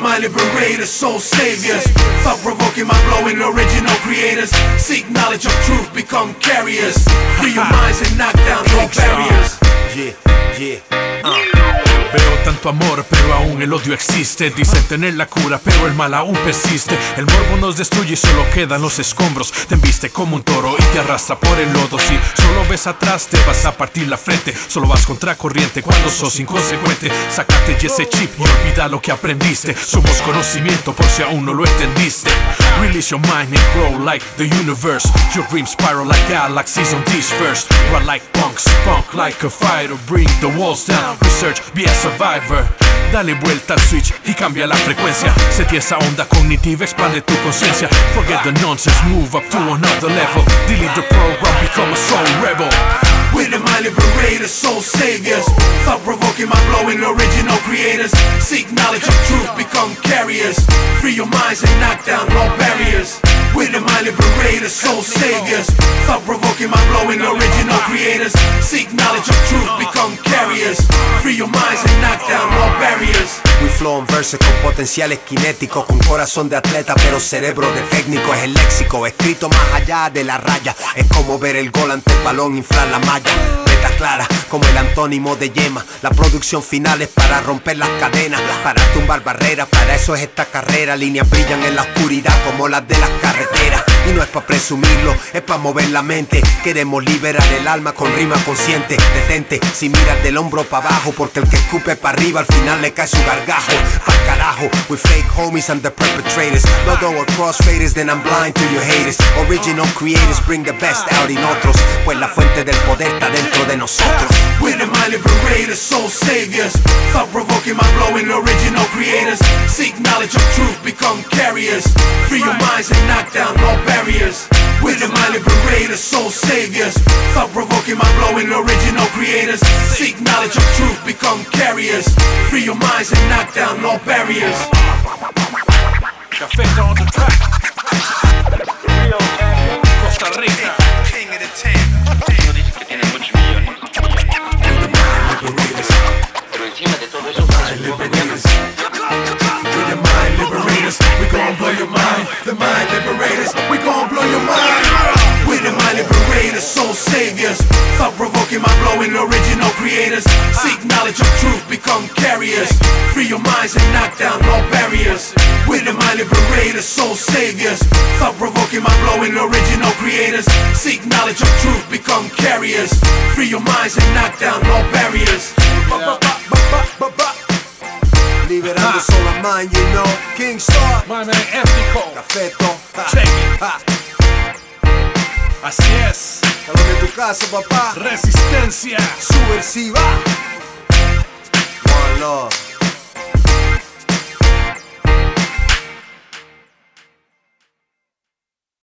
my liberators, soul saviors. Thought provoking, mind blowing, original creators. Seek knowledge of truth, become carriers. Free your minds and knock down all barriers. Yeah, yeah. Veo tanto amor, pero aún el odio existe. Dicen tener la cura, pero el mal aún persiste. El morbo nos destruye y solo quedan los escombros. Te embiste como un toro y te arrastra por el lodo. Si solo ves atrás, te vas a partir la frente. Solo vas contra corriente cuando sos inconsecuente. Sácate ese chip y olvida lo que aprendiste. Somos conocimiento por si aún no lo entendiste. Release your mind and grow like the universe. Your dreams spiral like galaxies on these first. Run like punks, punk like a fighter. Bring the walls down. Research, be a survivor. Dale vuelta al switch y cambia la frecuencia. Sentí esa onda cognitiva, expande tu conciencia. Forget the nonsense, move up to another level. Delete the program, become a soul rebel. We're the mind liberators, soul saviors. Thought provoking, mind blowing, original creators. Seek knowledge of truth, become carriers. Free your minds and knock down all barriers. We're the mind liberators, soul saviors. Thought provoking, mind blowing, original creators. Verses con potenciales kinéticos, con corazón de atleta pero cerebro de técnico. Es el léxico, escrito más allá de la raya. Es como ver el gol ante el balón, inflar la malla. Clara, como el antónimo de yema. La producción final es para romper las cadenas, para tumbar barreras. Para eso es esta carrera. Líneas brillan en la oscuridad como las de las carreteras. Y no es para presumirlo, es para mover la mente. Queremos liberar el alma con rima consciente. Detente, si miras del hombro para abajo, porque el que escupe para arriba al final le cae su gargajo. Pa'l carajo, we fake homies and the perpetrators. No door crossfaders, then I'm blind to your haters. Original creators bring the best out in otros, pues la fuente del poder está dentro de nosotros. We're the mind liberators, soul saviors. Thought provoking, mind blowing, original creators. Seek knowledge of truth, become carriers. Free your minds and knock down all barriers. We're the mind liberators, soul saviors. Thought provoking, mind blowing, original creators. Seek knowledge of truth, become carriers. Free your minds and knock down all barriers. Café on the track. Become carriers. Free your minds and knock down all barriers. We're the mind liberators, soul saviors. Thought provoking, mind blowing, original creators. Seek knowledge of truth, become carriers. Free your minds and knock down all barriers. Liberando solo mind, you know. Kingstar, My man Ephniko. Gafeto. Check it. ha. Así es. Salón de tu casa, papá. Resistencia. Subversiva. Love.